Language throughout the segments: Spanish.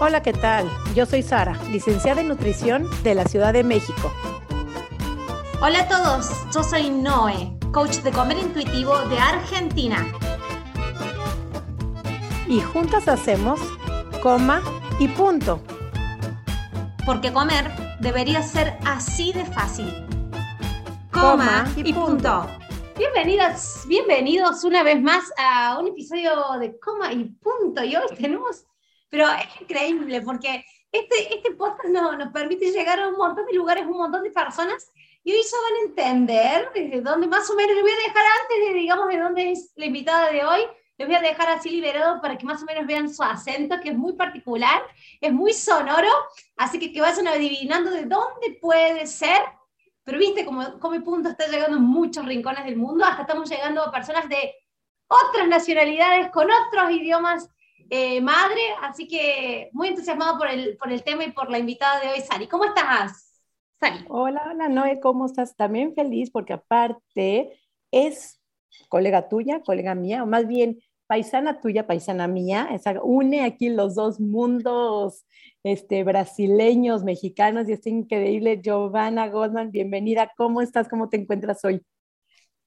Hola, ¿qué tal? Yo soy Sara, licenciada en nutrición de la Ciudad de México. Hola a todos, yo soy Noé, coach de comer intuitivo de Argentina. Y juntas hacemos coma y punto. Porque comer debería ser así de fácil. Coma, y, punto. Bienvenidos, bienvenidos una vez más a un episodio de Coma y Punto. Y hoy tenemos, pero es increíble porque este, este podcast nos permite llegar a un montón de lugares, un montón de personas y hoy se van a entender desde dónde más o menos, les voy a dejar antes de, digamos, de dónde es la invitada de hoy, les voy a dejar así liberado para que más o menos vean su acento, que es muy particular, es muy sonoro, así que que vayan adivinando de dónde puede ser. Pero viste, como, como punto está llegando a muchos rincones del mundo, hasta estamos llegando a personas de otras nacionalidades, con otros idiomas eh, madre, así que muy entusiasmado por el, por el tema y por la invitada de hoy, Sari. ¿Cómo estás? Hola, hola Noé, ¿cómo estás? También feliz porque aparte es colega tuya, colega mía, o más bien paisana tuya, paisana mía, esa, une aquí los dos mundos este, brasileños, mexicanos, y es increíble. Giovanna Goldman, bienvenida. ¿Cómo estás? ¿Cómo te encuentras hoy?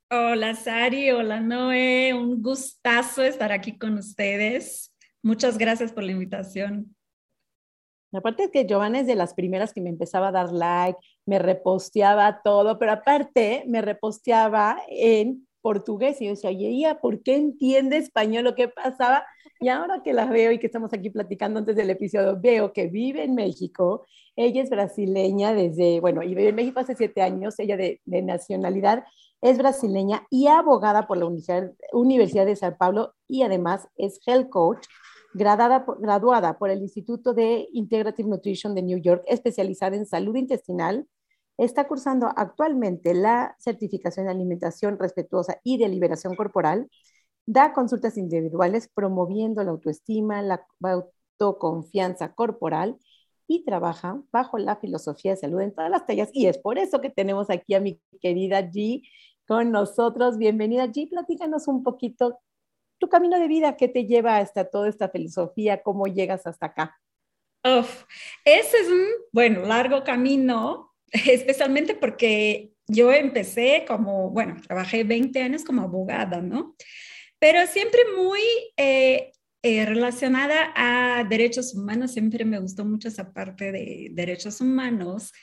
Hola Sari, hola Noé, un gustazo estar aquí con ustedes. Muchas gracias por la invitación. Aparte es que Giovanna es de las primeras que me empezaba a dar like, me reposteaba todo, pero aparte me reposteaba en portugués y yo decía, oye, ¿por qué entiende español lo que pasaba? Y ahora que la veo y que estamos aquí platicando antes del episodio, veo que vive en México, ella es brasileña desde, bueno, y vive en México hace siete años, ella de, de nacionalidad es brasileña y abogada por la Universidad de San Pablo y además es health coach graduada por el Instituto de Integrative Nutrition de New York, especializada en salud intestinal. Está cursando actualmente la certificación de alimentación respetuosa y de liberación corporal. Da consultas individuales promoviendo la autoestima, la autoconfianza corporal y trabaja bajo la filosofía de salud en todas las tallas. Y es por eso que tenemos aquí a mi querida G con nosotros. Bienvenida G, platícanos un poquito tu camino de vida, ¿qué te lleva hasta toda esta filosofía? ¿Cómo llegas hasta acá? Uf, ese es un, bueno, largo camino, especialmente porque yo empecé como, bueno, trabajé 20 años como abogada, ¿no? Pero siempre muy eh, eh, relacionada a derechos humanos, siempre me gustó mucho esa parte de derechos humanos.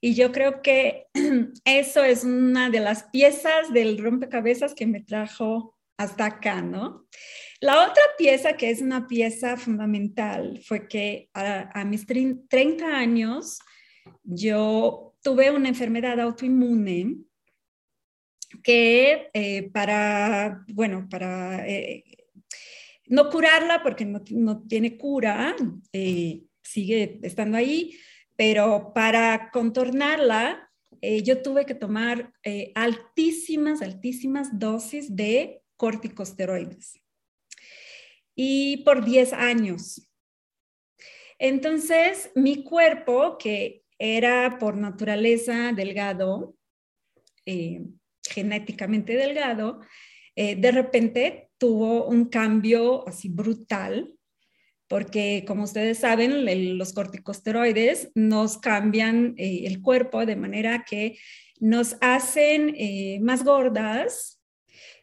Y yo creo que eso es una de las piezas del rompecabezas que me trajo hasta acá, ¿no? La otra pieza que es una pieza fundamental fue que a, mis 30 años yo tuve una enfermedad autoinmune que eh, para, bueno, para eh, no curarla porque no, tiene cura, eh, sigue estando ahí, pero para contornarla, yo tuve que tomar altísimas, altísimas dosis de corticosteroides. Y por 10 años. Entonces, mi cuerpo, que era por naturaleza delgado, eh, genéticamente delgado, eh, de repente tuvo un cambio así brutal, porque como ustedes saben, los corticosteroides nos cambian eh, el cuerpo de manera que nos hacen más gordas,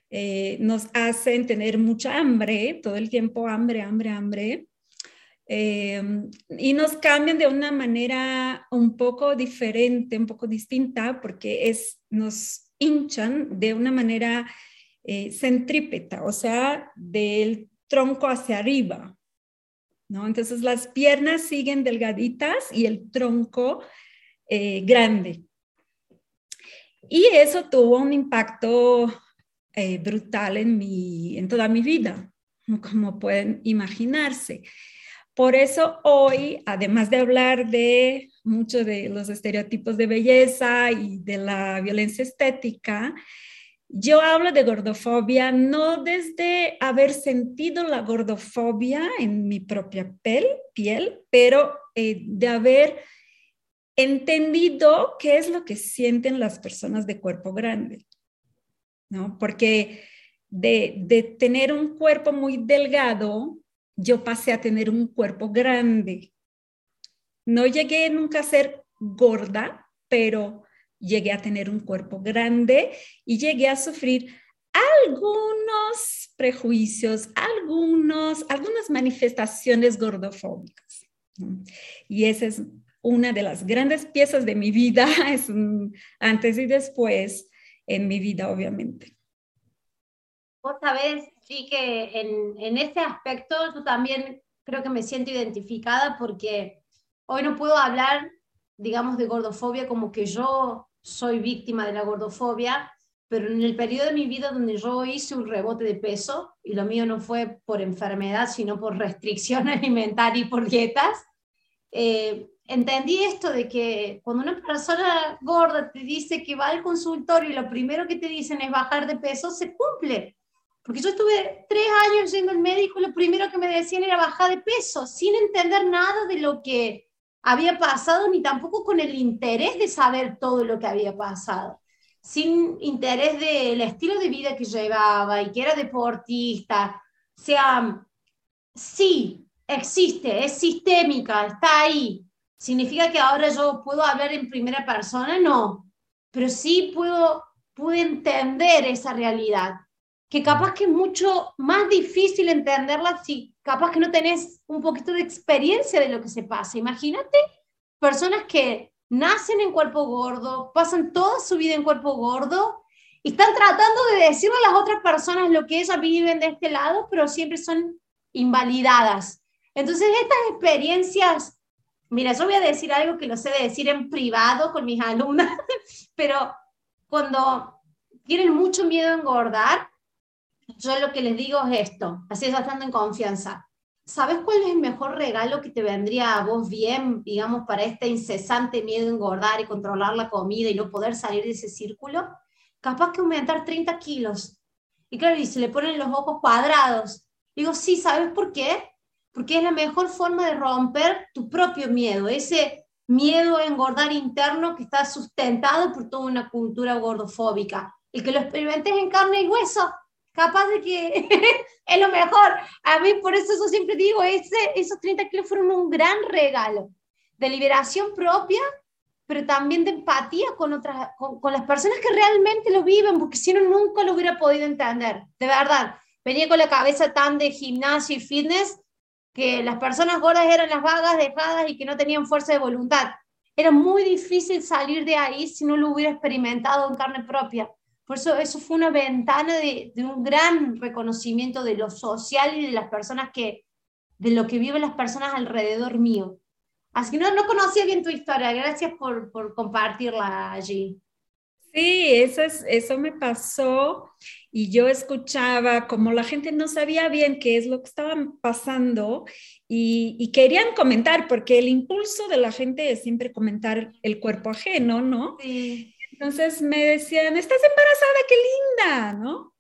eh, nos hacen tener mucha hambre, todo el tiempo hambre, hambre, hambre, eh, y nos cambian de una manera un poco diferente, un poco distinta, porque es, nos hinchan de una manera eh, centrípeta, o sea, del tronco hacia arriba. ¿no? Entonces las piernas siguen delgaditas y el tronco grande. Y eso tuvo un impacto eh, brutal en, mi, en toda mi vida, como pueden imaginarse. Por eso hoy, además de hablar de muchos de los estereotipos de belleza y de la violencia estética, yo hablo de gordofobia no desde haber sentido la gordofobia en mi propia piel, piel pero eh, de haber entendido qué es lo que sienten las personas de cuerpo grande. Porque de, tener un cuerpo muy delgado, yo pasé a tener un cuerpo grande. No llegué nunca a ser gorda, pero llegué a tener un cuerpo grande y llegué a sufrir algunos prejuicios, algunos, algunas manifestaciones gordofóbicas. Y esa es una de las grandes piezas de mi vida, es antes y después en mi vida, obviamente. Vos sabés, sí, que en, en ese aspecto yo también creo que me siento identificada porque hoy no puedo hablar, digamos, de gordofobia como que yo soy víctima de la gordofobia, pero en el periodo de mi vida donde yo hice un rebote de peso, y lo mío no fue por enfermedad, sino por restricción alimentaria y por dietas, eh, entendí esto de que cuando una persona gorda te dice que va al consultorio y lo primero que te dicen es bajar de peso, se cumple. Porque yo estuve tres años yendo al médico y lo primero que me decían era bajar de peso, sin entender nada de lo que había pasado, ni tampoco con el interés de saber todo lo que había pasado, sin interés del estilo de vida que llevaba y que era deportista. O sea, sí, existe, es sistémica, está ahí. ¿Significa que ahora yo puedo hablar en primera persona? No, pero sí puedo, puedo entender esa realidad que capaz que es mucho más difícil entenderla si capaz que no tenés un poquito de experiencia de lo que se pasa. Imagínate personas que nacen en cuerpo gordo, pasan toda su vida en cuerpo gordo y están tratando de decirle a las otras personas lo que ellas viven de este lado, pero siempre son invalidadas. Entonces, estas experiencias, mira, yo voy a decir algo que lo sé de decir en privado con mis alumnas, pero cuando tienen mucho miedo a engordar, yo lo que les digo es esto, así es bastante en confianza. ¿Sabes cuál es el mejor regalo que te vendría a vos bien, digamos, para este incesante miedo a engordar y controlar la comida y no poder salir de ese círculo? Capaz que aumentar 30 kilos. Y claro, y se le ponen los ojos cuadrados. Digo, sí, ¿sabes por qué? Porque es la mejor forma de romper tu propio miedo, ese miedo a engordar interno que está sustentado por toda una cultura gordofóbica. Y que lo experimentes en carne y hueso capaz de que es lo mejor. A mí, por eso yo siempre digo, ese, esos 30 kilos fueron un gran regalo de liberación propia, pero también de empatía con, otras, con, con las personas que realmente lo viven, porque si no, nunca lo hubiera podido entender. De verdad, venía con la cabeza tan de gimnasio y fitness que las personas gordas eran las vagas, dejadas y que no tenían fuerza de voluntad. Era muy difícil salir de ahí si no lo hubiera experimentado en carne propia. Por eso eso fue una ventana de, un gran reconocimiento de lo social y de las personas que, de lo que viven las personas alrededor mío. Así que no, no conocía bien tu historia, gracias por, por compartirla allí. Sí, eso, es, eso me pasó y yo escuchaba como la gente no sabía bien qué es lo que estaban pasando y, y, querían comentar, porque el impulso de la gente es siempre comentar el cuerpo ajeno, ¿no? Sí. Entonces me decían, estás embarazada, qué linda, ¿no?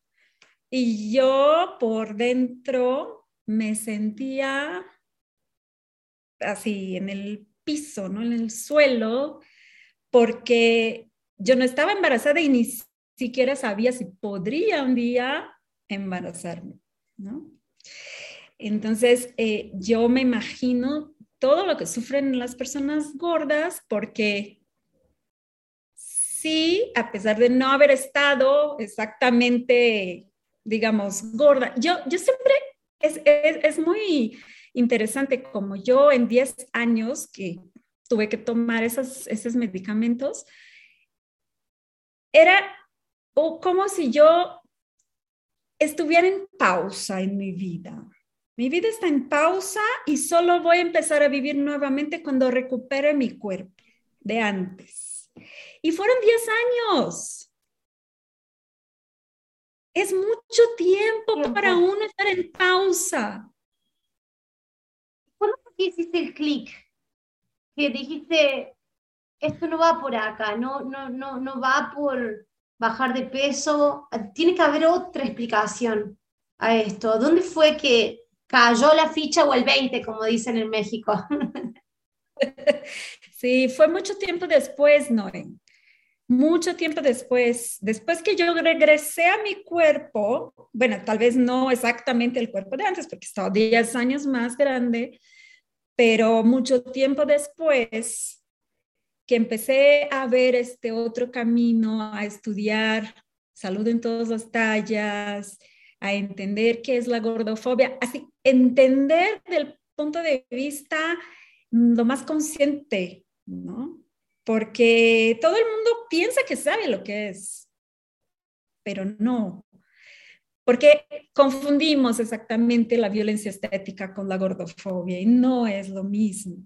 Y yo por dentro me sentía así en el piso, ¿no? En el suelo, porque yo no estaba embarazada y ni siquiera sabía si podría un día embarazarme, ¿no? Entonces, eh, yo me imagino todo lo que sufren las personas gordas porque sí, a pesar de no haber estado exactamente, digamos, gorda, yo, yo siempre, es, es, muy interesante como yo en 10 años que tuve que tomar esos, esos medicamentos, era como si yo estuviera en pausa en mi vida. Mi vida está en pausa y solo voy a empezar a vivir nuevamente cuando recupere mi cuerpo de antes. Y fueron 10 años. Es mucho tiempo, para uno estar en pausa. ¿Cuándo hiciste el clic? Que dijiste, esto no va por acá, no, no, no, no va por bajar de peso. Tiene que haber otra explicación a esto. ¿Dónde fue que cayó la ficha o el 20, como dicen en México? Sí, fue mucho tiempo después, Noé mucho tiempo después, después que yo regresé a mi cuerpo, bueno, tal vez no exactamente el cuerpo de antes, porque estaba 10 años más grande, pero mucho tiempo después que empecé a ver este otro camino, a estudiar salud en todas las tallas, a entender qué es la gordofobia, así entender del punto de vista lo más consciente, ¿no? porque todo el mundo piensa que sabe lo que es, pero no, porque confundimos exactamente la violencia estética con la gordofobia y no es lo mismo.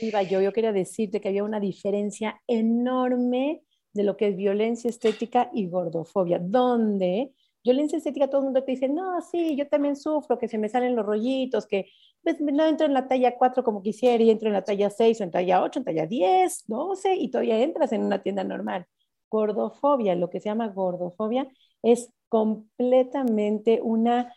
Iba yo, yo quería decirte que había una diferencia enorme de lo que es violencia estética y gordofobia, donde violencia estética todo el mundo te dice, no, sí, yo también sufro, que se me salen los rollitos, que pues no entro en la talla 4 como quisiera y entro en la talla 6 o en talla 8, en talla 10, 12 y todavía entras en una tienda normal. Gordofobia, lo que se llama gordofobia, es completamente una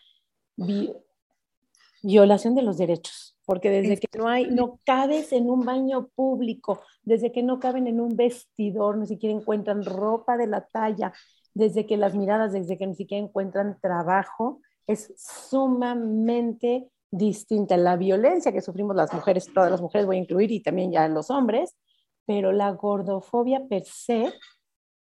violación de los derechos, porque desde que no hay, no cabes en un baño público, desde que no caben en un vestidor, ni siquiera encuentran ropa de la talla, desde que las miradas, desde que ni siquiera encuentran trabajo, es sumamente distinta. La violencia que sufrimos las mujeres, todas las mujeres voy a incluir y también ya los hombres, pero la gordofobia per se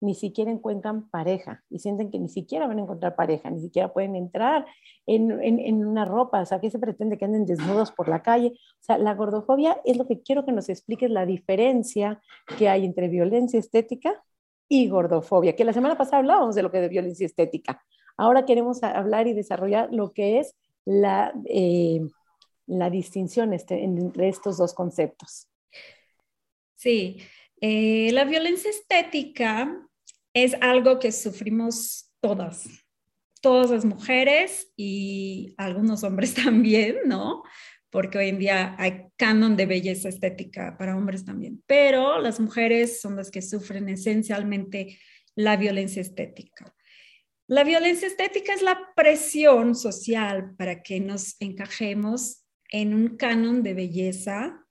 ni siquiera encuentran pareja y sienten que ni siquiera van a encontrar pareja, ni siquiera pueden entrar en, en, una ropa, o sea, ¿qué se pretende que anden desnudos por la calle? O sea, la gordofobia es lo que quiero que nos expliques la diferencia que hay entre violencia estética y gordofobia, que la semana pasada hablábamos de lo que es de violencia estética. Ahora queremos hablar y desarrollar lo que es la, eh, la distinción este, entre estos dos conceptos. Sí, eh, la violencia estética es algo que sufrimos todas, todas las mujeres y algunos hombres también, ¿no? Porque hoy en día hay canon de belleza estética para hombres también, pero las mujeres son las que sufren esencialmente la violencia estética. La violencia estética es la presión social para que nos encajemos en un canon de belleza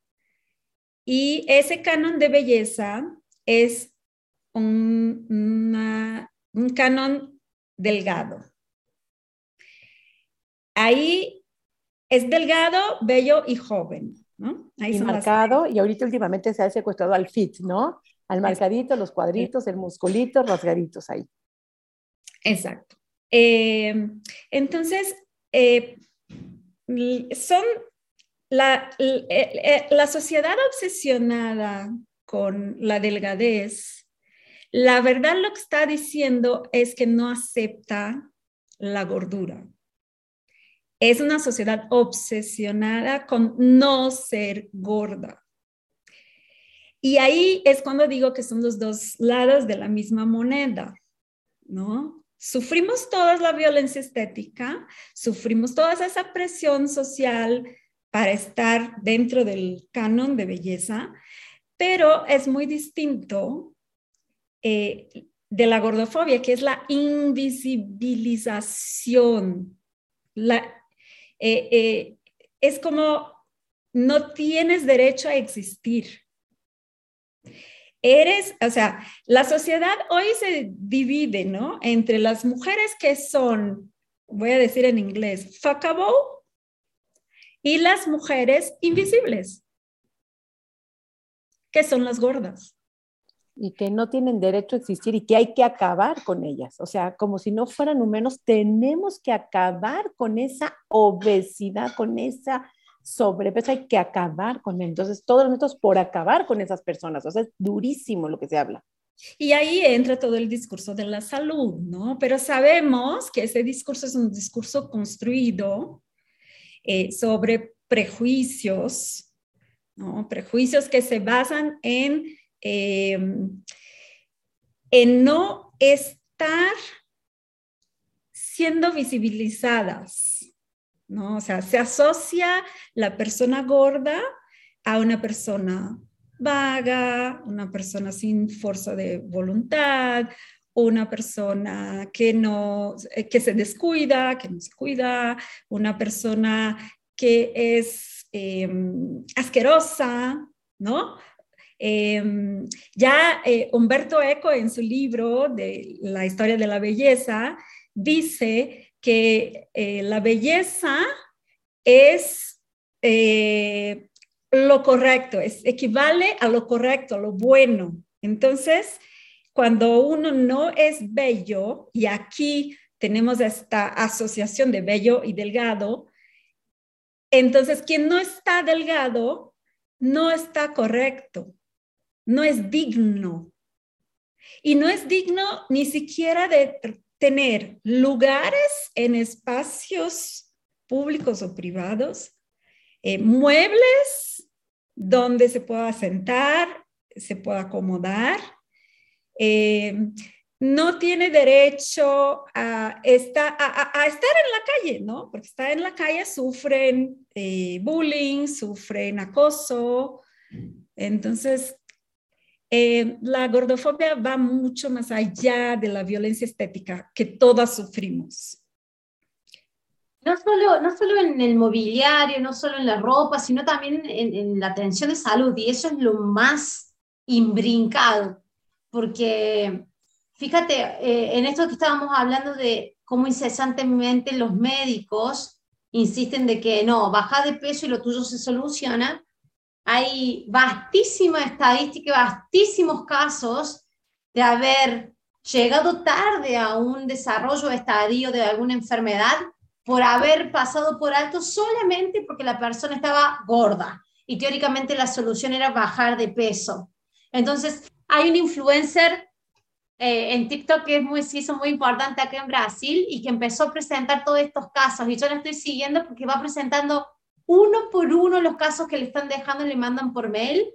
y ese canon de belleza es un, un canon delgado. Ahí es delgado, bello y joven, ¿no? Ahí y marcado, y ahorita últimamente se ha secuestrado al fit, ¿no? Al marcadito, los cuadritos, el musculito, rasgaditos ahí. Exacto. Eh, entonces, eh, son la, eh, la sociedad obsesionada con la delgadez, la verdad lo que está diciendo es que no acepta la gordura. Es una sociedad obsesionada con no ser gorda. Y ahí es cuando digo que son los dos lados de la misma moneda, ¿no? Sufrimos toda la violencia estética, sufrimos toda esa presión social para estar dentro del canon de belleza, pero es muy distinto eh, de la gordofobia, que es la invisibilización. Eh, eh, es como no tienes derecho a existir. Eres, o sea, la sociedad hoy se divide, ¿no? Entre las mujeres que son, voy a decir en inglés, fuckable y las mujeres invisibles, que son las gordas. Y que no tienen derecho a existir y que hay que acabar con ellas. O sea, como si no fueran humanos, tenemos que acabar con esa obesidad, con esa sobrepeso, hay que acabar con él. Entonces, todos los métodos por acabar con esas personas. O sea, es durísimo lo que se habla. Y ahí entra todo el discurso de la salud, ¿no? Pero sabemos que ese discurso es un discurso construido eh, sobre prejuicios, ¿no? Prejuicios que se basan en, em, en no estar siendo visibilizadas, ¿no? O sea, se asocia la persona gorda a una persona vaga, una persona sin fuerza de voluntad, una persona que no, eh, que se descuida, que no se cuida, una persona que es em, asquerosa, ¿no? Em, ya eh, Humberto Eco en su libro de la historia de la belleza dice que eh, la belleza es eh, lo correcto, es, equivale a lo correcto, a lo bueno. Entonces, cuando uno no es bello, y aquí tenemos esta asociación de bello y delgado, entonces quien no está delgado no está correcto, no es digno. Y no es digno ni siquiera de tener lugares en espacios públicos o privados, eh, muebles donde se pueda sentar, se pueda acomodar. Eh, no tiene derecho a, estar, a, estar en la calle, ¿no? Porque está en la calle, sufren eh, bullying, sufren acoso. Entonces, eh, la gordofobia va mucho más allá de la violencia estética que todas sufrimos. No solo, no solo en el mobiliario, no solo en la ropa, sino también en, en la atención de salud. Y eso es lo más imbrincado, porque fíjate, eh, en esto que estábamos hablando de cómo incesantemente los médicos insisten de que no, baja de peso y lo tuyo se soluciona, hay vastísima estadística, vastísimos casos de haber llegado tarde a un desarrollo estadio de alguna enfermedad por haber pasado por alto solamente porque la persona estaba gorda y teóricamente la solución era bajar de peso. Entonces, hay un influencer eh, en TikTok que es muy, sí, hizo muy importante acá en Brasil y que empezó a presentar todos estos casos y yo la estoy siguiendo porque va presentando uno por uno los casos que le están dejando le mandan por mail.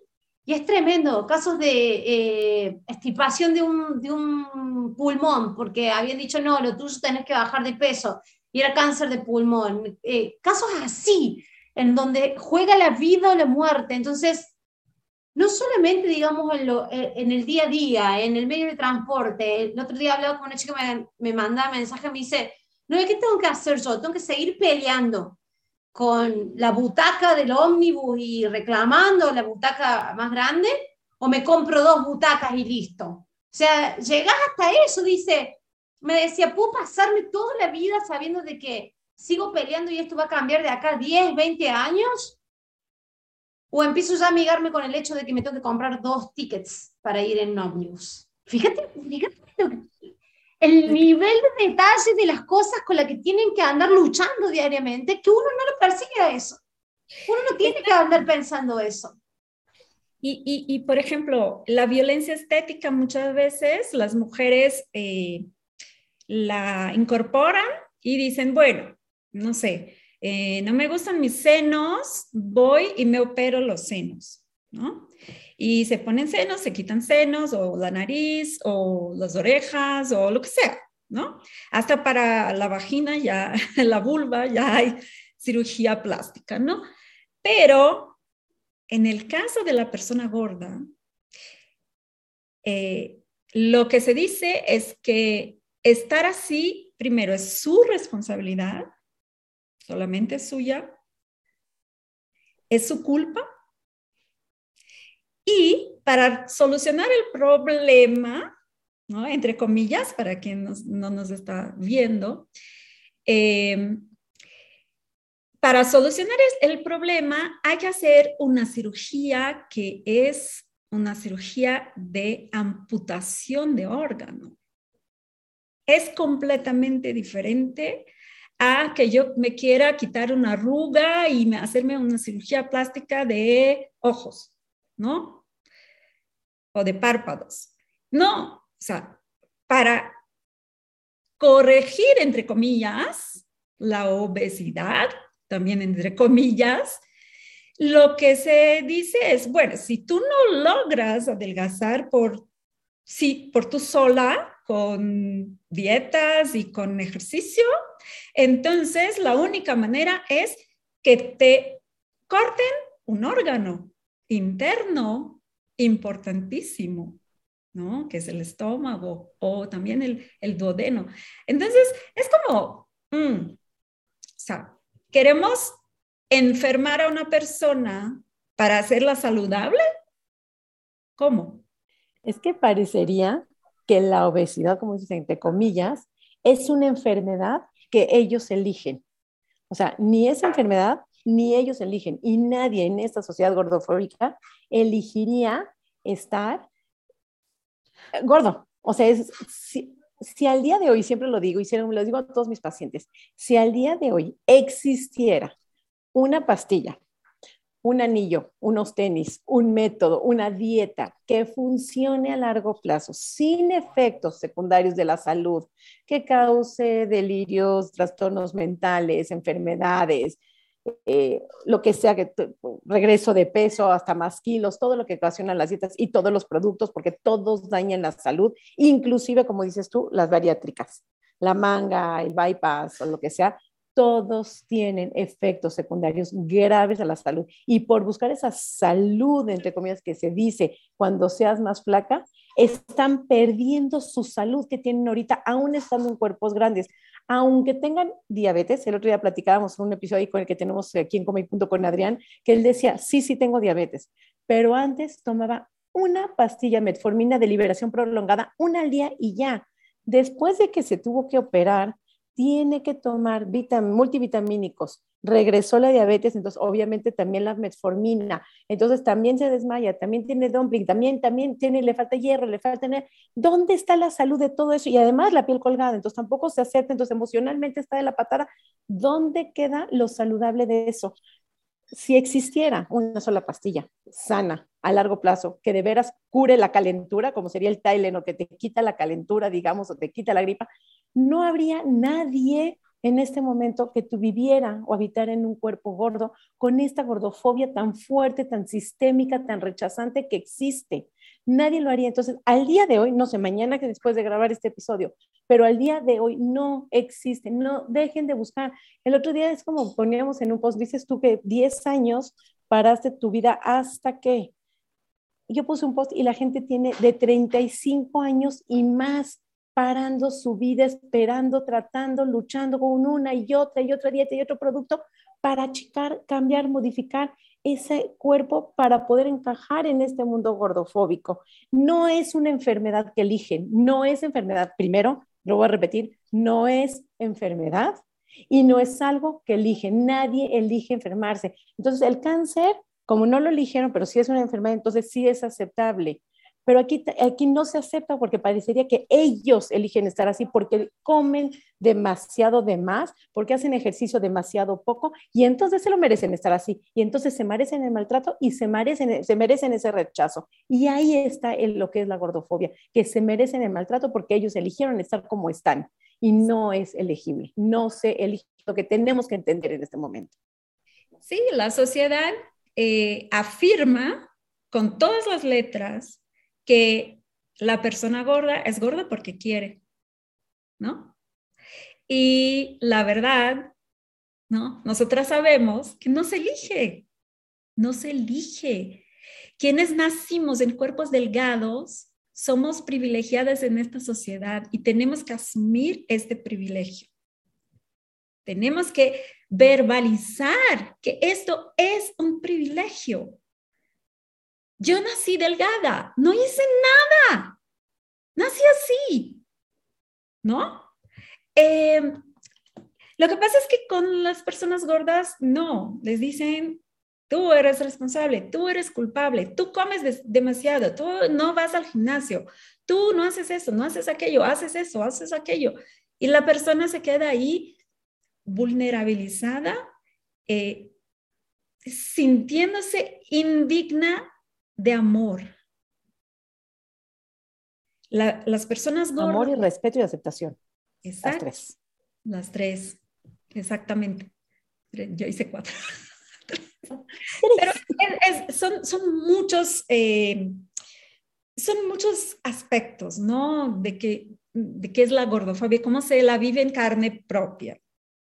Y es tremendo, casos de eh, estipación de un, pulmón, porque habían dicho, no, lo tuyo tenés que bajar de peso, y era cáncer de pulmón. Eh, casos así, en donde juega la vida o la muerte. Entonces, no solamente, digamos, en, eh, el día a día, en el medio de transporte. El otro día hablaba con una chica que me, me manda mensaje, me dice, no, ¿qué tengo que hacer yo? Tengo que seguir peleando con la butaca del ómnibus y reclamando la butaca más grande, o me compro dos butacas y listo. O sea, llegas hasta eso, dice, me decía, ¿puedo pasarme toda la vida sabiendo de que sigo peleando y esto va a cambiar de acá 10, 20 años? ¿O empiezo ya a amigarme con el hecho de que me tengo que comprar dos tickets para ir en ómnibus? Fíjate, fíjate el nivel de detalle de las cosas con las que tienen que andar luchando diariamente, que uno no lo persigue a eso. Uno no tiene que andar pensando eso. Y, y, por ejemplo, la violencia estética muchas veces las mujeres eh, la incorporan y dicen, bueno, no sé, eh, no me gustan mis senos, voy y me opero los senos, ¿no? Y se ponen senos, se quitan senos o la nariz o las orejas o lo que sea, ¿no? Hasta para la vagina, ya la vulva, ya hay cirugía plástica, ¿no? Pero en el caso de la persona gorda, eh, lo que se dice es que estar así, primero, es su responsabilidad, solamente suya, es su culpa y para solucionar el problema, ¿no? entre comillas, para quien no nos está viendo, eh, para solucionar el problema hay que hacer una cirugía que es una cirugía de amputación de órgano. Es completamente diferente a que yo me quiera quitar una arruga y hacerme una cirugía plástica de ojos. ¿No? O de párpados. No, o sea, para corregir, entre comillas, la obesidad, también entre comillas, lo que se dice es, bueno, si tú no logras adelgazar por, sí, por tú sola, con dietas y con ejercicio, entonces la única manera es que te corten un órgano interno importantísimo, ¿no? Que es el estómago o también el, duodeno. Entonces, es como, mm, o sea, queremos enfermar a una persona para hacerla saludable. ¿Cómo? Es que parecería que la obesidad, como dicen entre comillas, es una enfermedad que ellos eligen. O sea, ni es enfermedad, ni ellos eligen. Y nadie en esta sociedad gordofóbica elegiría estar gordo. O sea, si, al día de hoy, siempre lo digo y siempre lo digo a todos mis pacientes, si al día de hoy existiera una pastilla un anillo, unos tenis, un método, una dieta que funcione a largo plazo, sin efectos secundarios de la salud, que cause delirios, trastornos mentales, enfermedades, eh, lo que sea, que regreso de peso hasta más kilos, todo lo que ocasionan las dietas y todos los productos, porque todos dañan la salud, inclusive, como dices tú, las bariátricas, la manga, el bypass o lo que sea, todos tienen efectos secundarios graves a la salud. Y por buscar esa salud, entre comillas, que se dice cuando seas más flaca, están perdiendo su salud que tienen ahorita, aún estando en cuerpos grandes. Aunque tengan diabetes, el otro día platicábamos en un episodio con el que tenemos aquí en Punto con Adrián, que él decía, sí, sí tengo diabetes, pero antes tomaba una pastilla metformina de liberación prolongada, una al día y ya. Después de que se tuvo que operar, tiene que tomar multivitamínicos. Regresó la diabetes, entonces obviamente también la metformina. Entonces también se desmaya, también tiene dumpling, también, también tiene, le falta hierro, le falta... ¿Dónde está la salud de todo eso? Y además la piel colgada, entonces tampoco se acepta, entonces emocionalmente está de la patada. ¿Dónde queda lo saludable de eso? Si existiera una sola pastilla sana a largo plazo que de veras cure la calentura, como sería el Tylenol, que te quita la calentura, digamos, o te quita la gripa, no habría nadie en este momento que tú viviera o habitara en un cuerpo gordo con esta gordofobia tan fuerte, tan sistémica, tan rechazante que existe. Nadie lo haría. Entonces, al día de hoy, no sé, mañana que después de grabar este episodio, pero al día de hoy no existe. No dejen de buscar. El otro día es como poníamos en un post, dices tú que 10 años paraste tu vida hasta que yo puse un post y la gente tiene de 35 años y más parando su vida, esperando, tratando, luchando con una y otra y otra dieta y otro producto para achicar, cambiar, modificar ese cuerpo para poder encajar en este mundo gordofóbico. No es una enfermedad que eligen, no es enfermedad. Primero, lo voy a repetir, no es enfermedad y no es algo que eligen. Nadie elige enfermarse. Entonces, el cáncer, como no lo eligieron, pero sí es una enfermedad, entonces sí es aceptable. Pero aquí, aquí no se acepta porque parecería que ellos eligen estar así porque comen demasiado de más, porque hacen ejercicio demasiado poco y entonces se lo merecen estar así. Y entonces se merecen el maltrato y se merecen, se merecen ese rechazo. Y ahí está lo que es la gordofobia, que se merecen el maltrato porque ellos eligieron estar como están y no es elegible, no se elige lo que tenemos que entender en este momento. Sí, la sociedad eh, afirma con todas las letras que la persona gorda es gorda porque quiere, ¿no? Y la verdad, ¿no? Nosotras sabemos que no se elige, no se elige. Quienes nacimos en cuerpos delgados somos privilegiadas en esta sociedad y tenemos que asumir este privilegio. Tenemos que verbalizar que esto es un privilegio. Yo nací delgada, no hice nada, nací así, ¿no? Em, lo que pasa es que con las personas gordas, no, les dicen, tú eres responsable, tú eres culpable, tú comes demasiado, tú no vas al gimnasio, tú no haces eso, no haces aquello, haces eso, haces aquello. Y la persona se queda ahí vulnerabilizada, eh, sintiéndose indigna de amor. las personas gordas. Amor y respeto y aceptación. Exacto. Las tres. Las tres, exactamente. Yo hice cuatro. Pero son, son muchos, eh, son muchos aspectos, ¿no? De que de qué es la gordofobia, cómo se la vive en carne propia,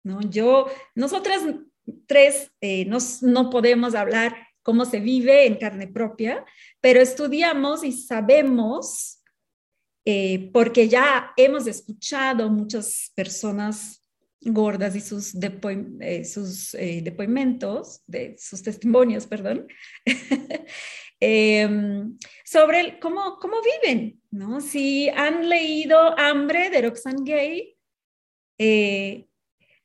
¿no? Yo, nosotras tres eh, no podemos hablar cómo se vive en carne propia, pero estudiamos y sabemos, eh, porque ya hemos escuchado muchas personas gordas y sus, eh, sus eh, depoimentos, de, sus testimonios, perdón, em, sobre cómo, cómo viven, ¿no? Si han leído Hambre de Roxane Gay,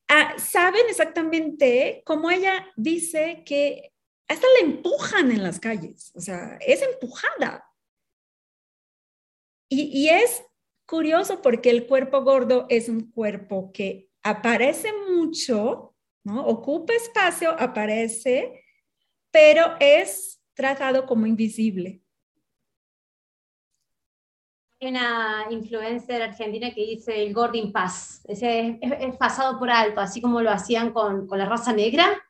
ah, saben exactamente cómo ella dice que hasta la empujan en las calles, o sea, es empujada. Y, es curioso porque el cuerpo gordo es un cuerpo que aparece mucho, ¿no? Ocupa espacio, aparece, pero es tratado como invisible. Hay una influencer argentina que dice el Gordon Pass, es, es, pasado por alto, así como lo hacían con, con, la raza negra,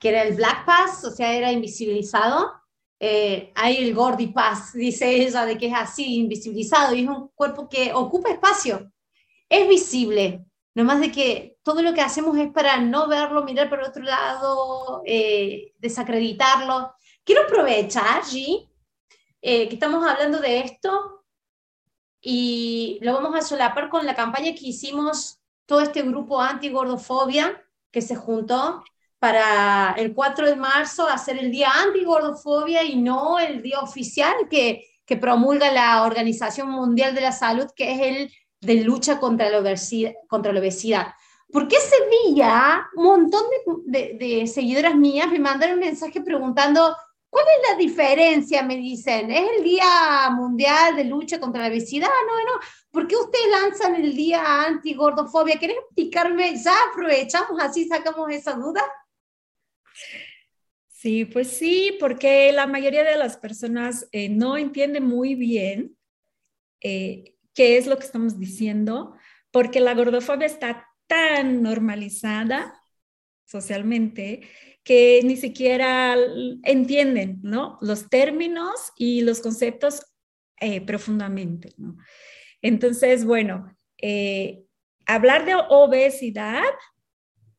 que era el Black Pass, o sea, era invisibilizado. Eh, hay el Gordy Pass, dice ella, de que es así, invisibilizado, y es un cuerpo que ocupa espacio, es visible, nomás de que todo lo que hacemos es para no verlo, mirar por otro lado, eh, desacreditarlo. Quiero aprovechar, G, eh, que estamos hablando de esto y lo vamos a solapar con la campaña que hicimos todo este grupo anti-gordofobia que se juntó para el 4 de marzo hacer el día anti-gordofobia y no el día oficial que, que promulga la Organización Mundial de la Salud, que es el de lucha contra la obesidad. Contra la obesidad. Porque ese día un montón de, de, de seguidoras mías me mandaron un mensaje preguntando, ¿Cuál es la diferencia? Me dicen, ¿es el Día Mundial de Lucha contra la Obesidad? No, no. ¿Por qué ustedes lanzan el Día Anti-Gordofobia? ¿Querés explicarme? Ya aprovechamos, así sacamos esa duda. Sí, pues sí, porque la mayoría de las personas eh, no entienden muy bien eh, qué es lo que estamos diciendo, porque la gordofobia está tan normalizada socialmente que ni siquiera entienden ¿no? los términos y los conceptos eh, profundamente. ¿no? Entonces, bueno, hablar de obesidad,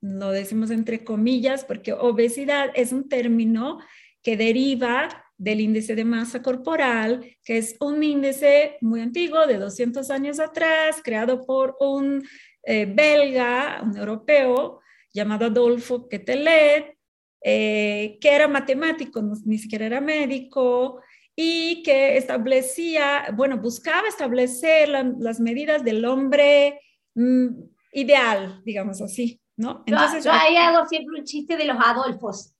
lo decimos entre comillas, porque obesidad es un término que deriva del índice de masa corporal, que es un índice muy antiguo, de 200 años atrás, creado por un eh, belga, un europeo, llamado Adolfo Quetelet, eh, que era matemático, ni siquiera era médico, y que establecía, bueno, buscaba establecer las medidas del hombre mm, ideal, digamos así, ¿no? Entonces, yo, ahí hago siempre un chiste de los Adolfos.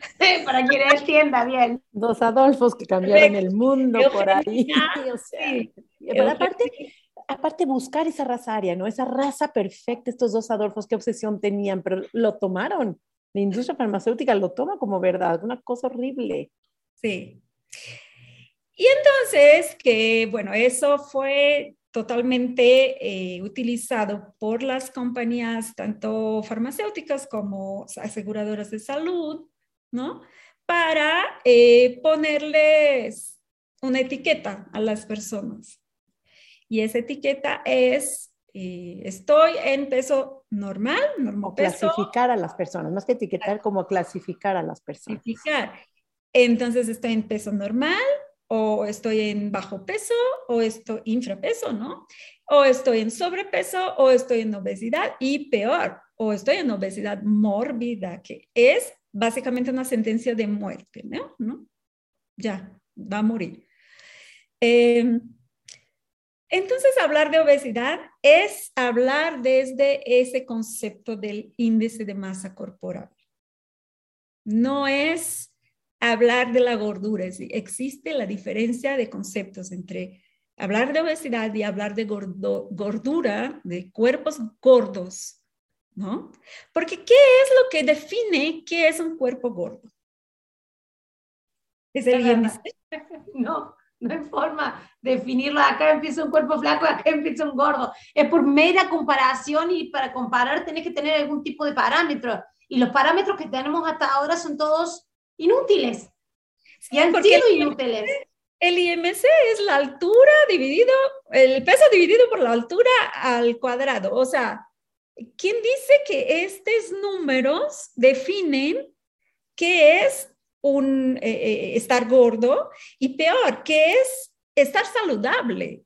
para que le entienda bien. Dos Adolfos que cambiaron el mundo por ahí. aparte, aparte buscar esa raza aria, ¿no? Esa raza perfecta, estos dos Adolfos, qué obsesión tenían, pero lo tomaron la industria farmacéutica lo toma como verdad, una cosa horrible. Sí. Y entonces, que bueno, eso fue totalmente eh, utilizado por las compañías, tanto farmacéuticas como aseguradoras de salud, ¿no? Para eh, ponerles una etiqueta a las personas. Y esa etiqueta es eh, estoy en peso normal, normal peso. Clasificar a las personas, más que etiquetar, como clasificar a las personas. Clasificar. Entonces estoy en peso normal, o estoy en bajo peso, o estoy infrapeso, ¿no? O estoy en sobrepeso, o estoy en obesidad, y peor, o estoy en obesidad mórbida, que es básicamente una sentencia de muerte, ¿no? Ya, va a morir. Eh, entonces, hablar de obesidad es hablar desde ese concepto del índice de masa corporal. No es hablar de la gordura, existe la diferencia de conceptos entre hablar de obesidad y hablar de gordura, de cuerpos gordos, ¿no? Porque ¿qué es lo que define qué es un cuerpo gordo? ¿Es el? No no hay forma de definirlo. Acá empieza un cuerpo flaco, acá empieza un gordo. Es por mera comparación y para comparar tenés que tener algún tipo de parámetro. Y los parámetros que tenemos hasta ahora son todos inútiles. y han sido inútiles. El IMC es la altura dividido, el peso dividido por la altura al cuadrado. O sea, ¿quién dice que estos números definen qué es un eh, eh, estar gordo y peor, que es estar saludable.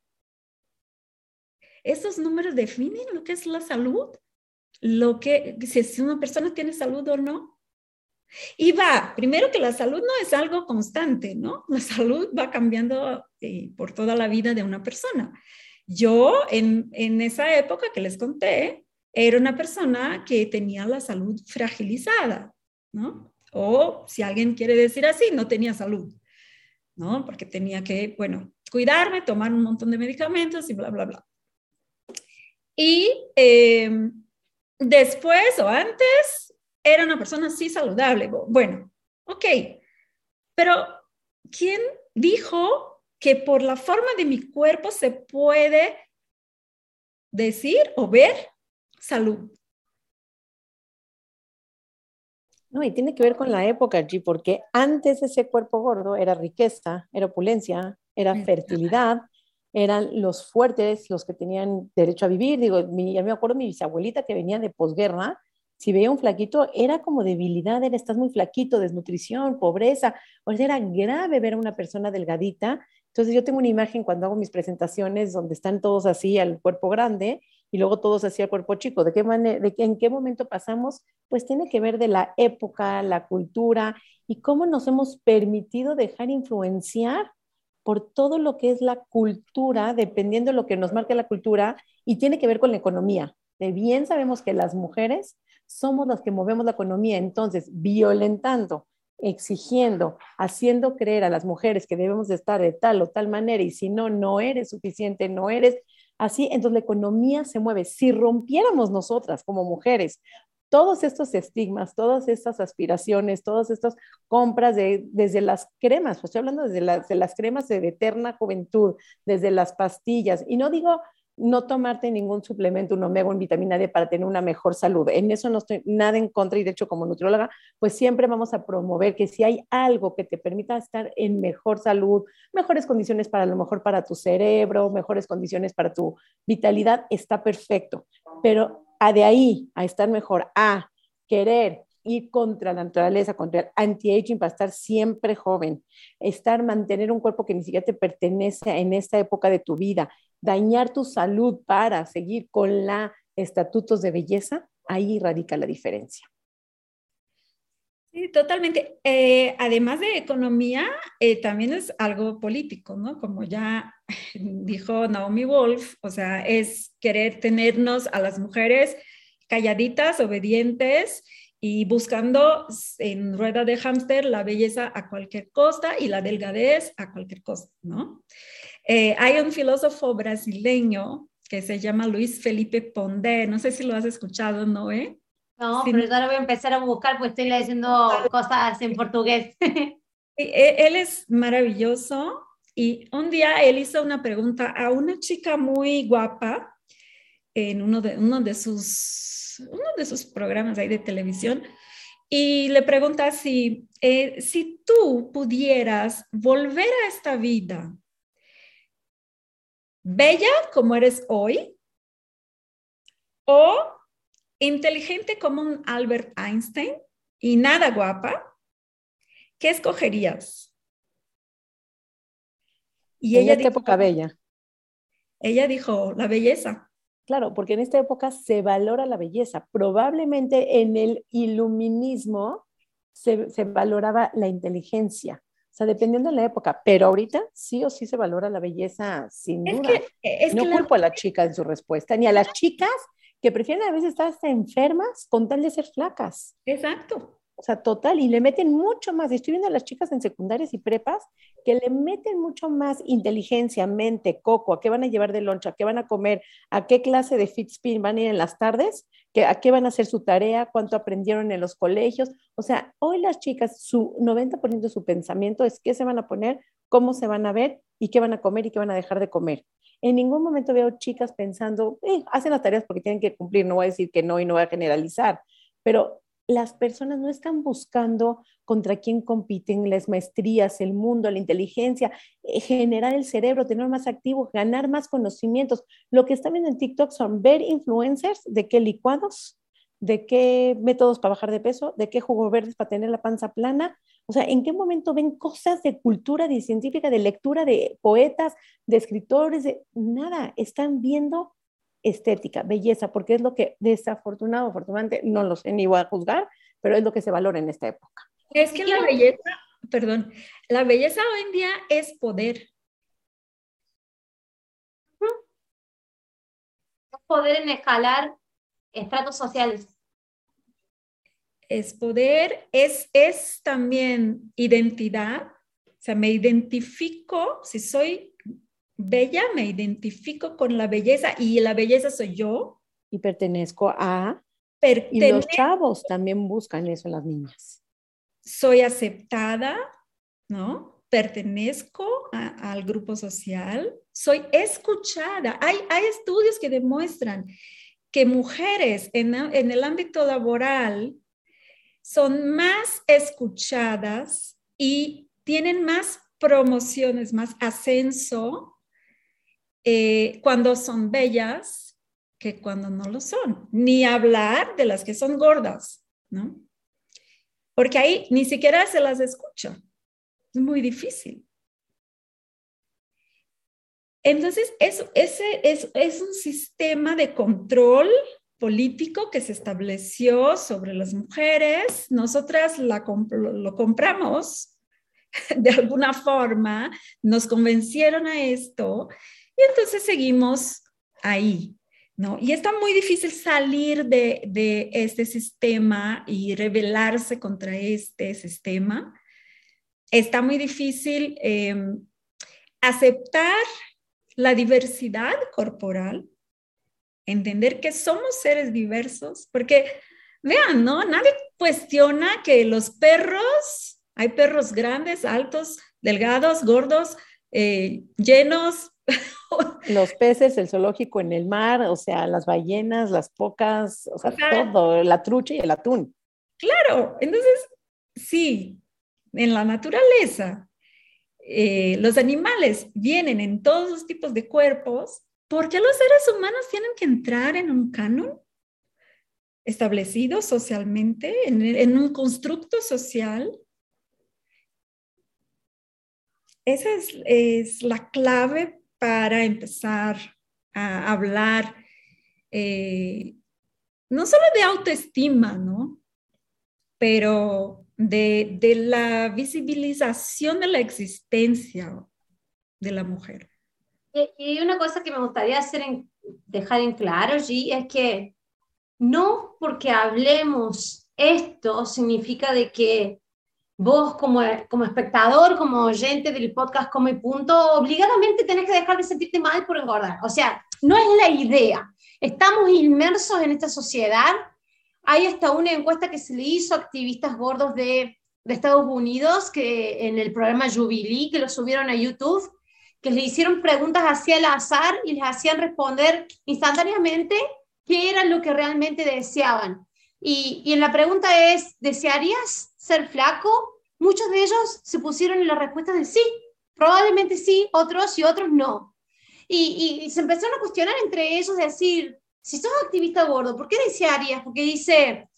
Esos números definen lo que es la salud, lo que si una persona tiene salud o no. Y va, primero que la salud no es algo constante, ¿no? La salud va cambiando eh, por toda la vida de una persona. Yo en, en esa época que les conté, era una persona que tenía la salud fragilizada, ¿no? O si alguien quiere decir así, no tenía salud, ¿no? Porque tenía que, bueno, cuidarme, tomar un montón de medicamentos y bla, bla, bla. Y em, después o antes era una persona así saludable. Bueno, ok, pero ¿quién dijo que por la forma de mi cuerpo se puede decir o ver salud? No, y tiene que ver con la época, G, porque antes ese cuerpo gordo era riqueza, era opulencia, era fertilidad, eran los fuertes los que tenían derecho a vivir. Digo, mi, ya me acuerdo mi bisabuelita que venía de posguerra, si veía un flaquito, era como debilidad, era estás muy flaquito, desnutrición, pobreza. O sea, era grave ver a una persona delgadita. Entonces yo tengo una imagen cuando hago mis presentaciones donde están todos así al cuerpo grande y luego todos así al cuerpo chico. ¿De qué manera, de en qué momento pasamos? Pues tiene que ver de la época, la cultura y cómo nos hemos permitido dejar influenciar por todo lo que es la cultura, dependiendo de lo que nos marque la cultura, y tiene que ver con la economía. De bien sabemos que las mujeres somos las que movemos la economía, entonces violentando, exigiendo, haciendo creer a las mujeres que debemos de estar de tal o tal manera y si no, no eres suficiente, no eres así, entonces la economía se mueve. Si rompiéramos nosotras como mujeres todos estos estigmas, todas estas aspiraciones, todas estas compras de, desde las cremas, pues estoy hablando desde las, de las cremas de eterna juventud, desde las pastillas, y no digo no tomarte ningún suplemento, un omega, un vitamina D para tener una mejor salud. En eso no estoy nada en contra y de hecho como nutrióloga, pues siempre vamos a promover que si hay algo que te permita estar en mejor salud, mejores condiciones para lo mejor para tu cerebro, mejores condiciones para tu vitalidad, está perfecto. Pero a de ahí a estar mejor, a querer ir contra la naturaleza, contra el anti-aging para estar siempre joven, estar, mantener un cuerpo que ni siquiera te pertenece en esta época de tu vida, dañar tu salud para seguir con la estatutos de belleza, ahí radica la diferencia. Sí, totalmente. Eh, además de economía, eh, también es algo político, ¿no? Como ya dijo Naomi Wolf, o sea, es querer tenernos a las mujeres calladitas, obedientes y buscando en rueda de hámster la belleza a cualquier costa y la delgadez a cualquier costa, ¿no? Eh, hay un filósofo brasileño que se llama Luis Felipe Pondé, no sé si lo has escuchado, ¿no? No, pero ahora voy a empezar a buscar porque estoy leyendo cosas en portugués. E, él es maravilloso y un día él hizo una pregunta a una chica muy guapa en uno de, uno de, sus, uno de sus programas ahí de televisión y le pregunta si, eh, si tú pudieras volver a esta vida bella como eres hoy o inteligente como un Albert Einstein y nada guapa, ¿qué escogerías? Y ella época bella. Ella dijo, la belleza. Claro, porque en esta época se valora la belleza. Probablemente en el iluminismo se, se valoraba la inteligencia. O sea, dependiendo de la época, pero ahorita sí o sí se valora la belleza sin duda. no culpo a la chica en su respuesta, ni a las chicas que prefieren a veces estar hasta enfermas con tal de ser flacas. Exacto. O sea, total, y le meten mucho más. Estoy viendo a las chicas en secundarias y prepas que le meten mucho más inteligencia, mente, coco, a qué van a llevar de loncha, a qué van a comer, a qué clase de fit spin van a ir en las tardes, a qué van a hacer su tarea, cuánto aprendieron en los colegios. O sea, hoy las chicas, su 90% de su pensamiento es qué se van a poner, cómo se van a ver y qué van a comer y qué van a dejar de comer. En ningún momento veo chicas pensando, eh, hacen las tareas porque tienen que cumplir, no voy a decir que no y no voy a generalizar, pero las personas no están buscando contra quién compiten las maestrías, el mundo, la inteligencia, eh, generar el cerebro, tener más activo, ganar más conocimientos. Lo que están viendo en TikTok son ver influencers de qué licuados, de qué métodos para bajar de peso, de qué jugo verdes para tener la panza plana. O sea, ¿en qué momento ven cosas de cultura, de científica, de lectura, de poetas, de escritores? De... Nada, están viendo estética, belleza, porque es lo que desafortunado, afortunadamente, no lo sé ni voy a juzgar, pero es lo que se valora en esta época. Es que la belleza, perdón, la belleza hoy en día es poder. poder en escalar estratos sociales. Es poder, es, es también identidad. O sea, me identifico, si soy bella, me identifico con la belleza y la belleza soy yo. Y pertenezco a... y los chavos también buscan eso en las niñas. Soy aceptada, ¿no? Pertenezco al grupo social, soy escuchada. Hay, hay estudios que demuestran que mujeres en, en el ámbito laboral son más escuchadas y tienen más promociones, más ascenso eh, cuando son bellas que cuando no lo son. Ni hablar de las que son gordas, ¿no? Porque ahí ni siquiera se las escucha. Es muy difícil. Entonces, ese es, es un sistema de control político que se estableció sobre las mujeres. Nosotras la lo compramos de alguna forma, nos convencieron a esto y entonces seguimos ahí, ¿no? Y está muy difícil salir de, de este sistema y rebelarse contra este sistema. Está muy difícil em, aceptar la diversidad corporal, entender que somos seres diversos, porque vean, ¿no? Nadie cuestiona que los perros, hay perros grandes, altos, delgados, gordos, eh, llenos. Los peces, el zoológico en el mar, o sea, las ballenas, las pocas, o sea, todo, la trucha y el atún. Claro, entonces, sí, en la naturaleza eh, los animales vienen en todos los tipos de cuerpos, ¿por qué los seres humanos tienen que entrar en un canon establecido socialmente, en, un constructo social? Esa es, la clave para empezar a hablar eh, no solo de autoestima, ¿no? Pero de, la visibilización de la existencia de la mujer. Y, una cosa que me gustaría hacer dejar en claro, G, es que no porque hablemos esto significa de que vos como, como espectador, como oyente del podcast Como y Punto, obligadamente tenés que dejar de sentirte mal por engordar. O sea, no es la idea. Estamos inmersos en esta sociedad hay hasta una encuesta que se le hizo a activistas gordos de, Estados Unidos, que en el programa Jubilee, que lo subieron a YouTube, que le hicieron preguntas hacia el azar y les hacían responder instantáneamente qué era lo que realmente deseaban. Y, en la pregunta es, ¿desearías ser flaco? Muchos de ellos se pusieron en la respuesta de sí, probablemente sí, otros y otros no. Y, y se empezaron a cuestionar entre ellos, decir, si sos activista gordo, ¿por qué desearías? Porque dice,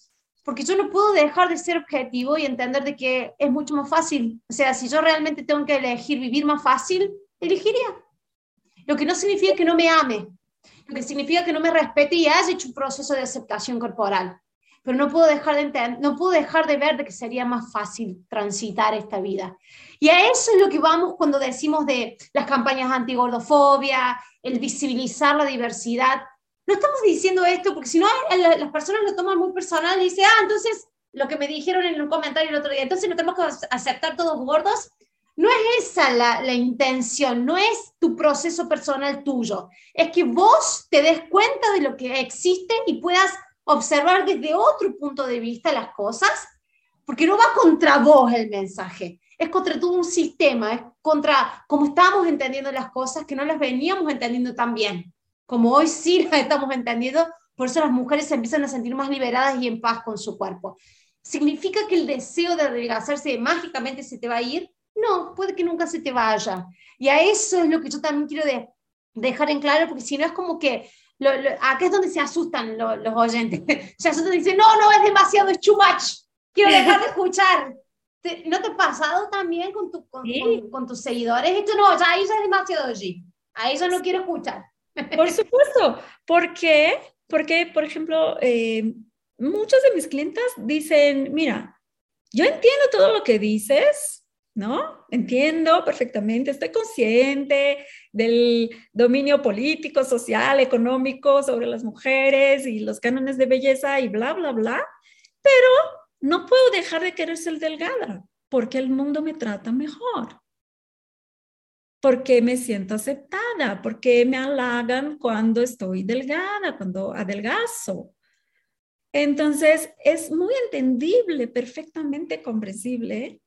porque yo no puedo dejar de ser objetivo y entender de que es mucho más fácil. O sea, si yo realmente tengo que elegir vivir más fácil, elegiría. Lo que no significa que no me ame, lo que significa que no me respete y haya hecho un proceso de aceptación corporal. Pero no puedo dejar de no puedo dejar de ver de que sería más fácil transitar esta vida. Y a eso es lo que vamos cuando decimos de las campañas antigordofobia, el visibilizar la diversidad no estamos diciendo esto porque si no las personas lo toman muy personal y dicen, ah, entonces lo que me dijeron en un comentario el otro día, entonces no tenemos que aceptar todos gordos. No es esa la, la, intención, no es tu proceso personal tuyo, es que vos te des cuenta de lo que existe y puedas observar desde otro punto de vista las cosas, porque no va contra vos el mensaje, es contra todo un sistema, es contra cómo estamos entendiendo las cosas que no las veníamos entendiendo tan bien como hoy sí las estamos entendiendo, por eso las mujeres se empiezan a sentir más liberadas y en paz con su cuerpo. ¿Significa que el deseo de adelgazarse mágicamente se te va a ir? No, puede que nunca se te vaya. Y a eso es lo que yo también quiero dejar en claro, porque si no es como que lo, acá es donde se asustan los oyentes. Se asustan y dicen, no, no, es demasiado, es too much. Quiero dejar de escuchar. ¿No te ha pasado también con, tu, con, tus seguidores? Esto no, ya ahí ya es demasiado allí. A eso no quiero escuchar. Por supuesto. ¿Por qué? Porque, por ejemplo, eh, muchos de mis clientes dicen, mira, yo entiendo todo lo que dices, ¿no? Entiendo perfectamente, estoy consciente del dominio político, social, económico sobre las mujeres y los cánones de belleza y bla, bla, bla, pero no puedo dejar de querer ser delgada porque el mundo me trata mejor, porque me siento aceptada, porque me halagan cuando estoy delgada, cuando adelgazo. Entonces, es muy entendible, perfectamente comprensible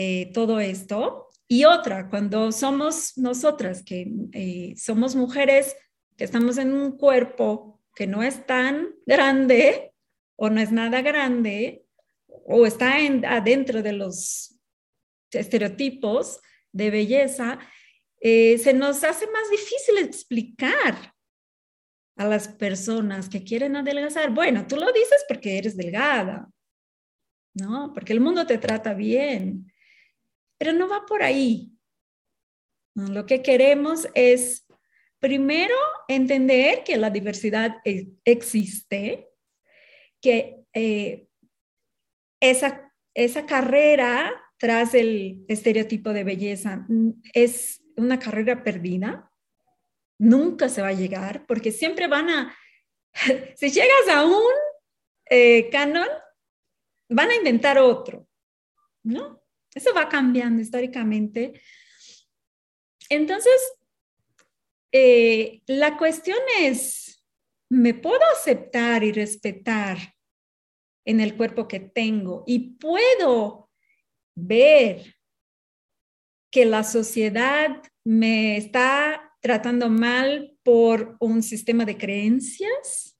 eh, todo esto. Y otra, cuando somos nosotras, que eh, somos mujeres, que estamos en un cuerpo que no es tan grande o no es nada grande, o está en, adentro de los estereotipos de belleza, eh, se nos hace más difícil explicar a las personas que quieren adelgazar. Bueno, tú lo dices porque eres delgada, ¿no? Porque el mundo te trata bien, pero no va por ahí. Lo que queremos es, primero, entender que la diversidad e, existe, que eh, esa, esa carrera tras el estereotipo de belleza es una carrera perdida, nunca se va a llegar, porque siempre van a, si llegas a un eh, canon, van a inventar otro, ¿no? Eso va cambiando históricamente. Entonces, eh, la cuestión es, ¿me puedo aceptar y respetar en el cuerpo que tengo? Y puedo ver que la sociedad me está tratando mal por un sistema de creencias,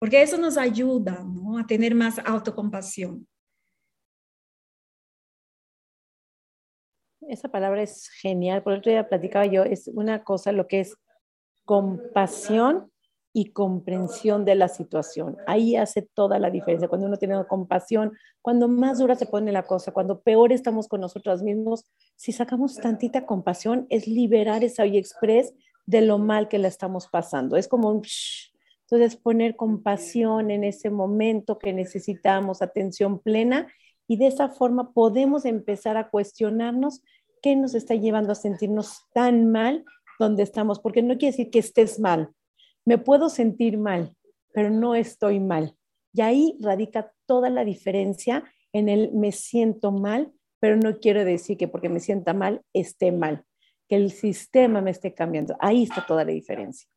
porque eso nos ayuda a tener más autocompasión. Esa palabra es genial. Por el otro día platicaba yo, es una cosa lo que es compasión y comprensión de la situación. Ahí hace toda la diferencia. Cuando uno tiene compasión, cuando más dura se pone la cosa, cuando peor estamos con nosotros mismos, si sacamos tantita compasión, es liberar esa y express de lo mal que la estamos pasando. Es como un... Entonces, poner compasión en ese momento que necesitamos, atención plena, y de esa forma podemos empezar a cuestionarnos qué nos está llevando a sentirnos tan mal donde estamos, porque no quiere decir que estés mal, me puedo sentir mal, pero no estoy mal. Y ahí radica toda la diferencia en el me siento mal, pero no quiero decir que porque me sienta mal esté mal, que el sistema me esté cambiando. Ahí está toda la diferencia.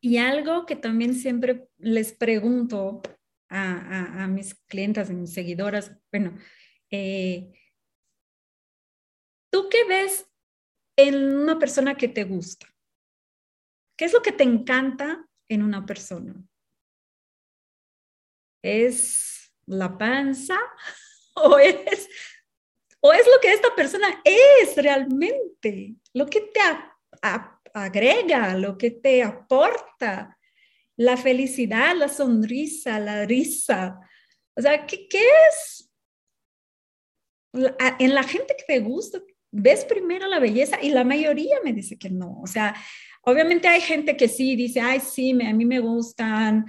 Y algo que también siempre les pregunto a, mis clientas y mis seguidoras, bueno, eh, ¿tú qué ves en una persona que te gusta? ¿Qué es lo que te encanta en una persona? ¿Es la panza? ¿O es, o es lo que esta persona es realmente? Lo que te agrega, lo que te aporta, la felicidad, la sonrisa, la risa. O sea, ¿qué, qué es? en la gente que te gusta, ves primero la belleza y la mayoría me dice que no. O sea, Obviamente hay gente que sí dice, ay, sí, a mí me gustan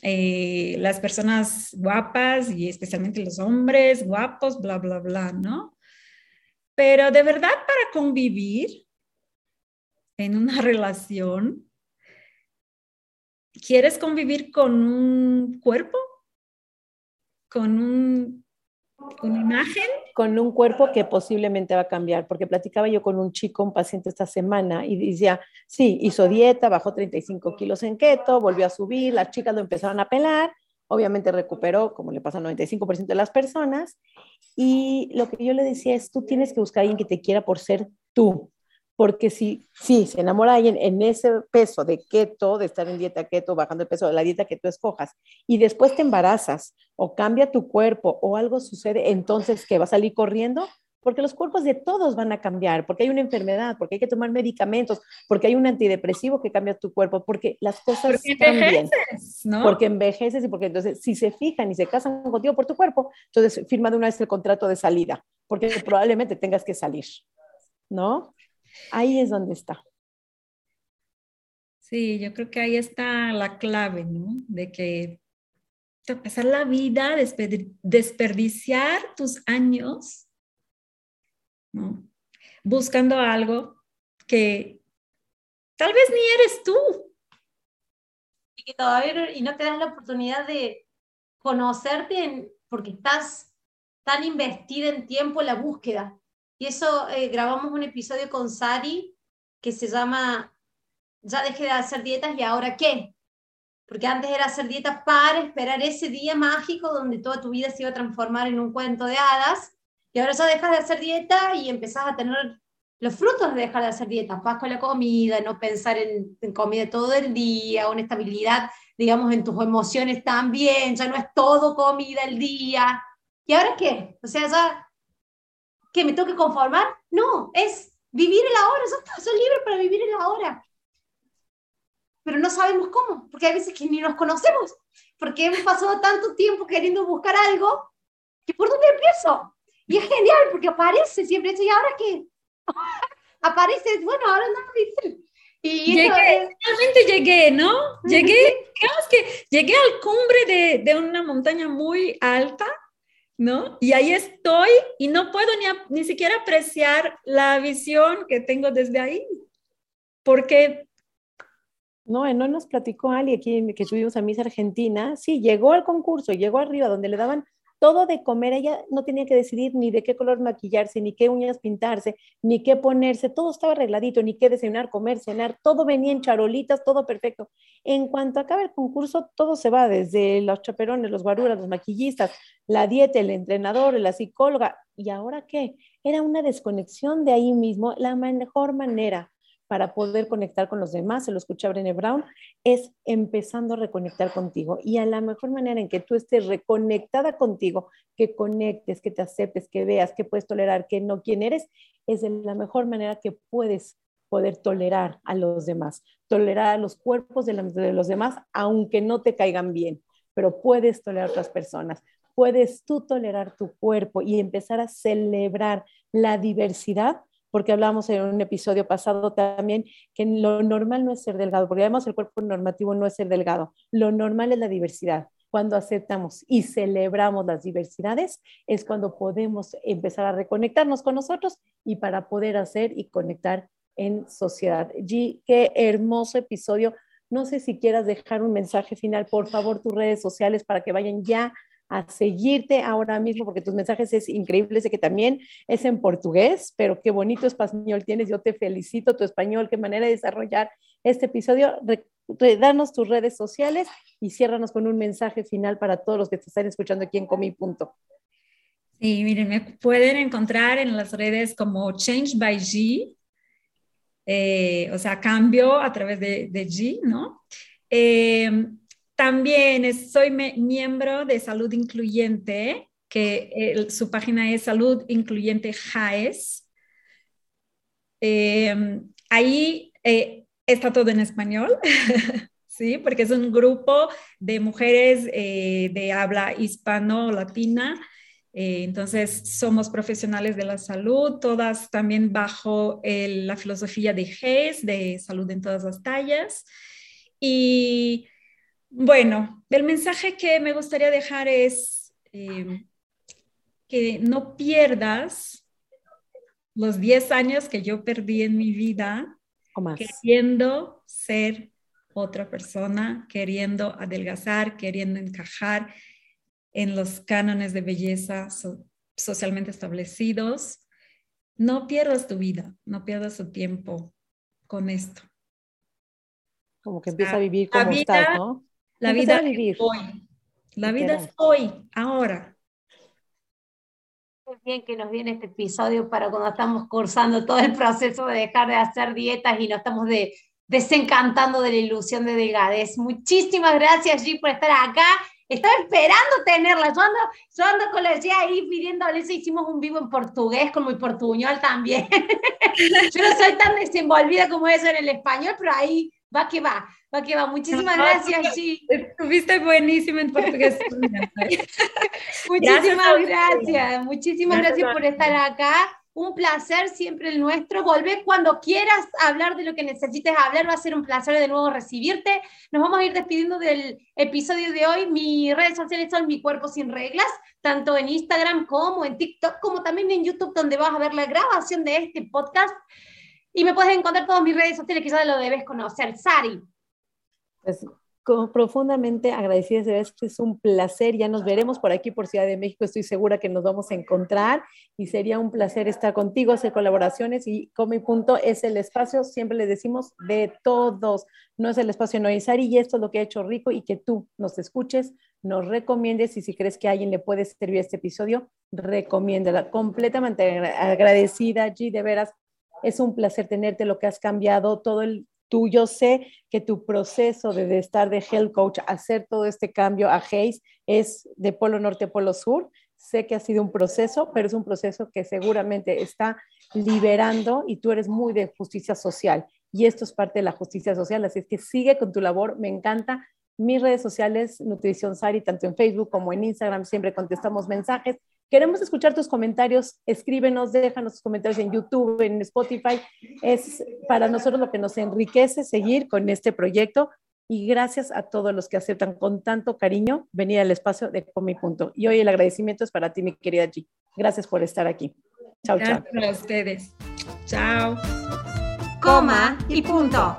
eh, las personas guapas y especialmente los hombres guapos, bla, bla, bla, ¿no? Pero de verdad para convivir en una relación, ¿quieres convivir con un cuerpo? ¿Con un una imagen. Con un cuerpo que posiblemente va a cambiar, porque platicaba yo con un chico, un paciente esta semana, y decía, sí, hizo dieta, bajó 35 kilos en keto, volvió a subir, las chicas lo empezaron a pelar, obviamente recuperó, como le pasa al 95% de las personas, y lo que yo le decía es, tú tienes que buscar a alguien que te quiera por ser tú, porque si, si se enamora alguien en ese peso de keto, de estar en dieta keto, bajando el peso de la dieta que tú escojas, y después te embarazas o cambia tu cuerpo o algo sucede, entonces que va a salir corriendo, porque los cuerpos de todos van a cambiar, porque hay una enfermedad, porque hay que tomar medicamentos, porque hay un antidepresivo que cambia tu cuerpo, porque las cosas porque cambian. ¿no? Porque envejeces y porque entonces si se fijan y se casan contigo por tu cuerpo, entonces firma de una vez el contrato de salida, porque probablemente tengas que salir, ¿no? Ahí es donde está. Sí, yo creo que ahí está la clave, ¿no? De que pasar la vida, desperdiciar tus años, ¿no? Buscando algo que tal vez ni eres tú. Y que todavía y no te das la oportunidad de conocerte porque estás tan investida en tiempo en la búsqueda. Y eso eh, grabamos un episodio con Sari que se llama Ya dejé de hacer dietas y ahora qué. Porque antes era hacer dietas para esperar ese día mágico donde toda tu vida se iba a transformar en un cuento de hadas. Y ahora ya dejas de hacer dieta y empezás a tener los frutos de dejar de hacer dieta, paz con la comida, no pensar en, en, comida todo el día, una estabilidad, digamos, en tus emociones también, ya no es todo comida el día. ¿Y ahora qué? O sea, ya, ¿qué me tengo que conformar? No, es vivir el ahora, ya soy libre para vivir el ahora. Pero no sabemos cómo, porque hay veces que ni nos conocemos, porque hemos pasado tanto tiempo queriendo buscar algo, que ¿por dónde empiezo? Y es genial, porque aparece siempre, ¿y ahora qué? apareces, bueno, ahora no difícil. Y llegué, realmente llegué, ¿no? Llegué, digamos que llegué al cumbre de, de, una montaña muy alta, ¿no? Y ahí estoy y no puedo ni, ni siquiera apreciar la visión que tengo desde ahí, porque... No, no nos platicó Ali aquí que subimos a Miss Argentina, sí, llegó al concurso, llegó arriba donde le daban todo de comer, ella no tenía que decidir ni de qué color maquillarse, ni qué uñas pintarse, ni qué ponerse, todo estaba arregladito, ni qué desayunar, comer, cenar, todo venía en charolitas, todo perfecto. En cuanto acaba el concurso, todo se va, desde los chaperones, los guaruras, los maquillistas, la dieta, el entrenador, la psicóloga. ¿Y ahora qué? Era una desconexión de ahí mismo, la mejor manera para poder conectar con los demás, se lo escucha Brené Brown, es empezando a reconectar contigo. Y a la mejor manera en que tú estés reconectada contigo, que conectes, que te aceptes, que veas, que puedes tolerar, que no quién eres, es de la mejor manera que puedes poder tolerar a los demás, tolerar a los cuerpos de, de los demás, aunque no te caigan bien, pero puedes tolerar a otras personas. Puedes tú tolerar tu cuerpo y empezar a celebrar la diversidad porque hablamos en un episodio pasado también que lo normal no es ser delgado, porque además el cuerpo normativo no es ser delgado, lo normal es la diversidad. Cuando aceptamos y celebramos las diversidades es cuando podemos empezar a reconectarnos con nosotros y para poder hacer y conectar en sociedad. G, qué hermoso episodio. No sé si quieras dejar un mensaje final, por favor, tus redes sociales para que vayan ya a seguirte ahora mismo porque tus mensajes es increíble, sé que también es en portugués, pero qué bonito español tienes, yo te felicito tu español, qué manera de desarrollar este episodio. danos tus redes sociales y ciérranos con un mensaje final para todos los que te están escuchando aquí en Comi. Punto. Sí, miren, me pueden encontrar en las redes como Change by G, eh, o sea, cambio a través de, de G, ¿no? Eh, también soy miembro de Salud Incluyente, que su página es Salud Incluyente JAES. Em, ahí eh, está todo en español, ¿sí? Porque es un grupo de mujeres eh, de habla hispano-latina. Eh, entonces, somos profesionales de la salud, todas también bajo la filosofía de GES, de salud en todas las tallas. Y bueno, el mensaje que me gustaría dejar es eh, que no pierdas los 10 años que yo perdí en mi vida queriendo ser otra persona, queriendo adelgazar, queriendo encajar en los cánones de belleza socialmente establecidos. No pierdas tu vida, no pierdas tu tiempo con esto. Como que empieza a vivir como estás, ¿no? La vida es hoy. La vida es hoy, ahora. Muy bien que nos viene este episodio para cuando estamos cursando todo el proceso de dejar de hacer dietas y nos estamos de, desencantando de la ilusión de delgadez. Muchísimas gracias, G, por estar acá. Estaba esperando tenerla. Yo ando, yo ando con la G ahí pidiéndole, hicimos un vivo en portugués, como el portuñol también. yo no soy tan desenvolvida como eso en el español, pero ahí va que va. Va que va. Muchísimas gracias, sí. Estuviste buenísima en portugués. Muchísimas gracias. Muchísimas gracias, por estar acá. un placer siempre el nuestro. Volvé cuando quieras hablar de lo que necesites hablar, va a ser un placer de nuevo recibirte. Nos vamos a ir despidiendo del episodio de hoy. Mis redes sociales son Mi Cuerpo Sin Reglas, tanto en Instagram como en TikTok, como también en YouTube, donde vas a ver la grabación de este podcast. Y me puedes encontrar todas mis redes sociales, que ya lo debes conocer. Sari. Pues profundamente agradecida, es un placer, ya nos veremos por aquí por Ciudad de México, estoy segura que nos vamos a encontrar y sería un placer estar contigo, hacer colaboraciones y como punto es el espacio, siempre le decimos de todos, no es el espacio no es Ari y esto es lo que ha hecho rico y que tú nos escuches, nos recomiendes y si crees que alguien le puede servir este episodio, recomiéndala. Completamente agradecida, G, de veras, es un placer tenerte, lo que has cambiado, todo el tú, yo sé que tu proceso de, estar de health coach, hacer todo este cambio a Hayes es de polo norte a polo sur. Sé que ha sido un proceso, pero es un proceso que seguramente está liberando y tú eres muy de justicia social y esto es parte de la justicia social, así es que sigue con tu labor, me encanta. Mis redes sociales, Nutrición Sari, tanto en Facebook como en Instagram, siempre contestamos mensajes Queremos escuchar tus comentarios, escríbenos, déjanos tus comentarios en YouTube, en Spotify. Es para nosotros lo que nos enriquece seguir con este proyecto y gracias a todos los que aceptan con tanto cariño venir al espacio de Comi Punto. Y hoy el agradecimiento es para ti, mi querida G. Gracias por estar aquí. Chao, chao. Gracias a ustedes. Chao. Coma y punto.